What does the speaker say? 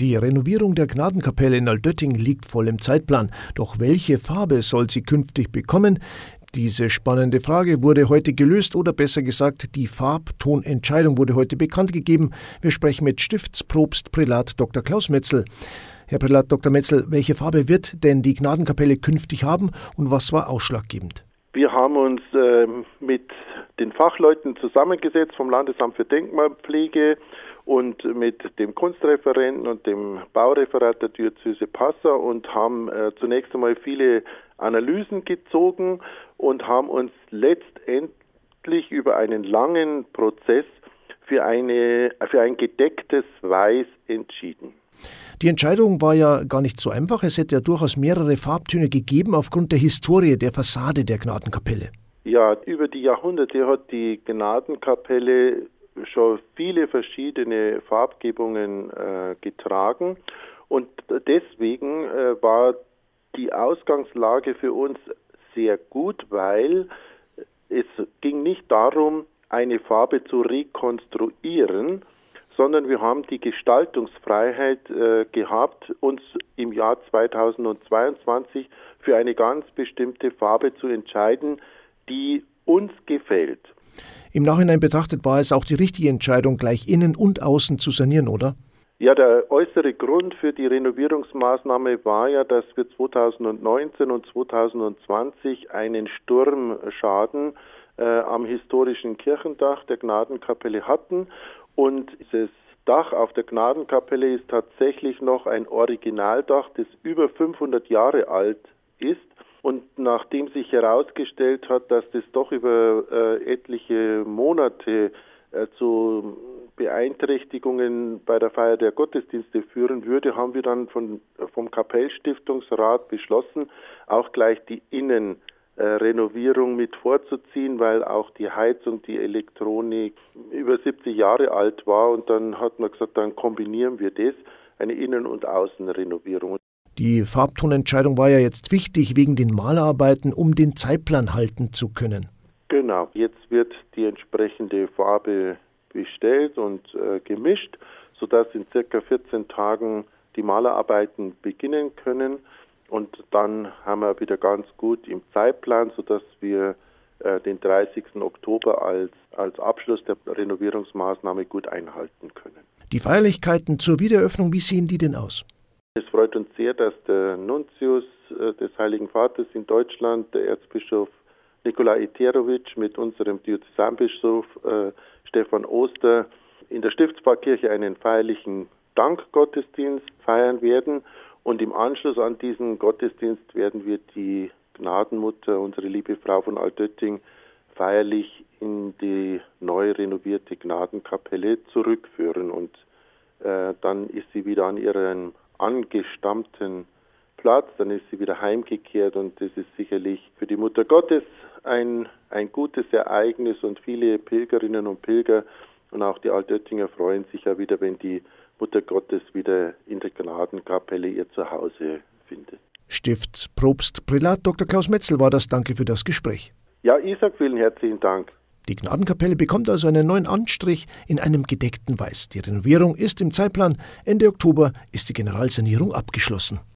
Die Renovierung der Gnadenkapelle in Altötting liegt voll im Zeitplan. Doch welche Farbe soll sie künftig bekommen? Diese spannende Frage wurde heute gelöst oder besser gesagt, die Farbtonentscheidung wurde heute bekannt gegeben. Wir sprechen mit Stiftsprobst Prälat Dr. Klaus Metzel. Herr Prälat Dr. Metzel, welche Farbe wird denn die Gnadenkapelle künftig haben und was war ausschlaggebend? Wir haben uns äh, mit den Fachleuten zusammengesetzt vom Landesamt für Denkmalpflege und mit dem Kunstreferenten und dem Baureferat der Diözese Passau und haben äh, zunächst einmal viele Analysen gezogen und haben uns letztendlich über einen langen Prozess für, eine, für ein gedecktes Weiß entschieden. Die Entscheidung war ja gar nicht so einfach. Es hätte ja durchaus mehrere Farbtöne gegeben aufgrund der Historie der Fassade der Gnadenkapelle. Ja, über die Jahrhunderte hat die Gnadenkapelle schon viele verschiedene Farbgebungen äh, getragen. Und deswegen äh, war die Ausgangslage für uns sehr gut, weil es ging nicht darum, eine Farbe zu rekonstruieren, sondern wir haben die Gestaltungsfreiheit äh, gehabt, uns im Jahr 2022 für eine ganz bestimmte Farbe zu entscheiden, die uns gefällt. Im Nachhinein betrachtet war es auch die richtige Entscheidung, gleich innen und außen zu sanieren, oder? Ja, der äußere Grund für die Renovierungsmaßnahme war ja, dass wir 2019 und 2020 einen Sturmschaden äh, am historischen Kirchendach der Gnadenkapelle hatten und dieses Dach auf der Gnadenkapelle ist tatsächlich noch ein Originaldach, das über 500 Jahre alt ist. Und nachdem sich herausgestellt hat, dass das doch über äh, etliche Monate äh, zu Beeinträchtigungen bei der Feier der Gottesdienste führen würde, haben wir dann von, vom Kapellstiftungsrat beschlossen, auch gleich die Innen äh, mit vorzuziehen, weil auch die Heizung, die Elektronik über 70 Jahre alt war und dann hat man gesagt, dann kombinieren wir das, eine Innen- und Außenrenovierung. Die Farbtonentscheidung war ja jetzt wichtig wegen den Malerarbeiten, um den Zeitplan halten zu können. Genau, jetzt wird die entsprechende Farbe bestellt und äh, gemischt, sodass in circa 14 Tagen die Malerarbeiten beginnen können. Und dann haben wir wieder ganz gut im Zeitplan, sodass wir äh, den 30. Oktober als, als Abschluss der Renovierungsmaßnahme gut einhalten können. Die Feierlichkeiten zur Wiedereröffnung, wie sehen die denn aus? Freut uns sehr, dass der Nuntius äh, des Heiligen Vaters in Deutschland, der Erzbischof Nikolai Iterovic, mit unserem Diözesanbischof äh, Stefan Oster in der Stiftspfarrkirche einen feierlichen Dankgottesdienst feiern werden. Und im Anschluss an diesen Gottesdienst werden wir die Gnadenmutter, unsere liebe Frau von Altötting, feierlich in die neu renovierte Gnadenkapelle zurückführen. Und äh, dann ist sie wieder an ihrem angestammten Platz, dann ist sie wieder heimgekehrt und das ist sicherlich für die Mutter Gottes ein, ein gutes Ereignis und viele Pilgerinnen und Pilger und auch die Altöttinger freuen sich ja wieder, wenn die Mutter Gottes wieder in der Gnadenkapelle ihr Zuhause findet. Stiftsprobst Prälat Dr. Klaus Metzel war das. Danke für das Gespräch. Ja, ich sage vielen herzlichen Dank. Die Gnadenkapelle bekommt also einen neuen Anstrich in einem gedeckten Weiß. Die Renovierung ist im Zeitplan. Ende Oktober ist die Generalsanierung abgeschlossen.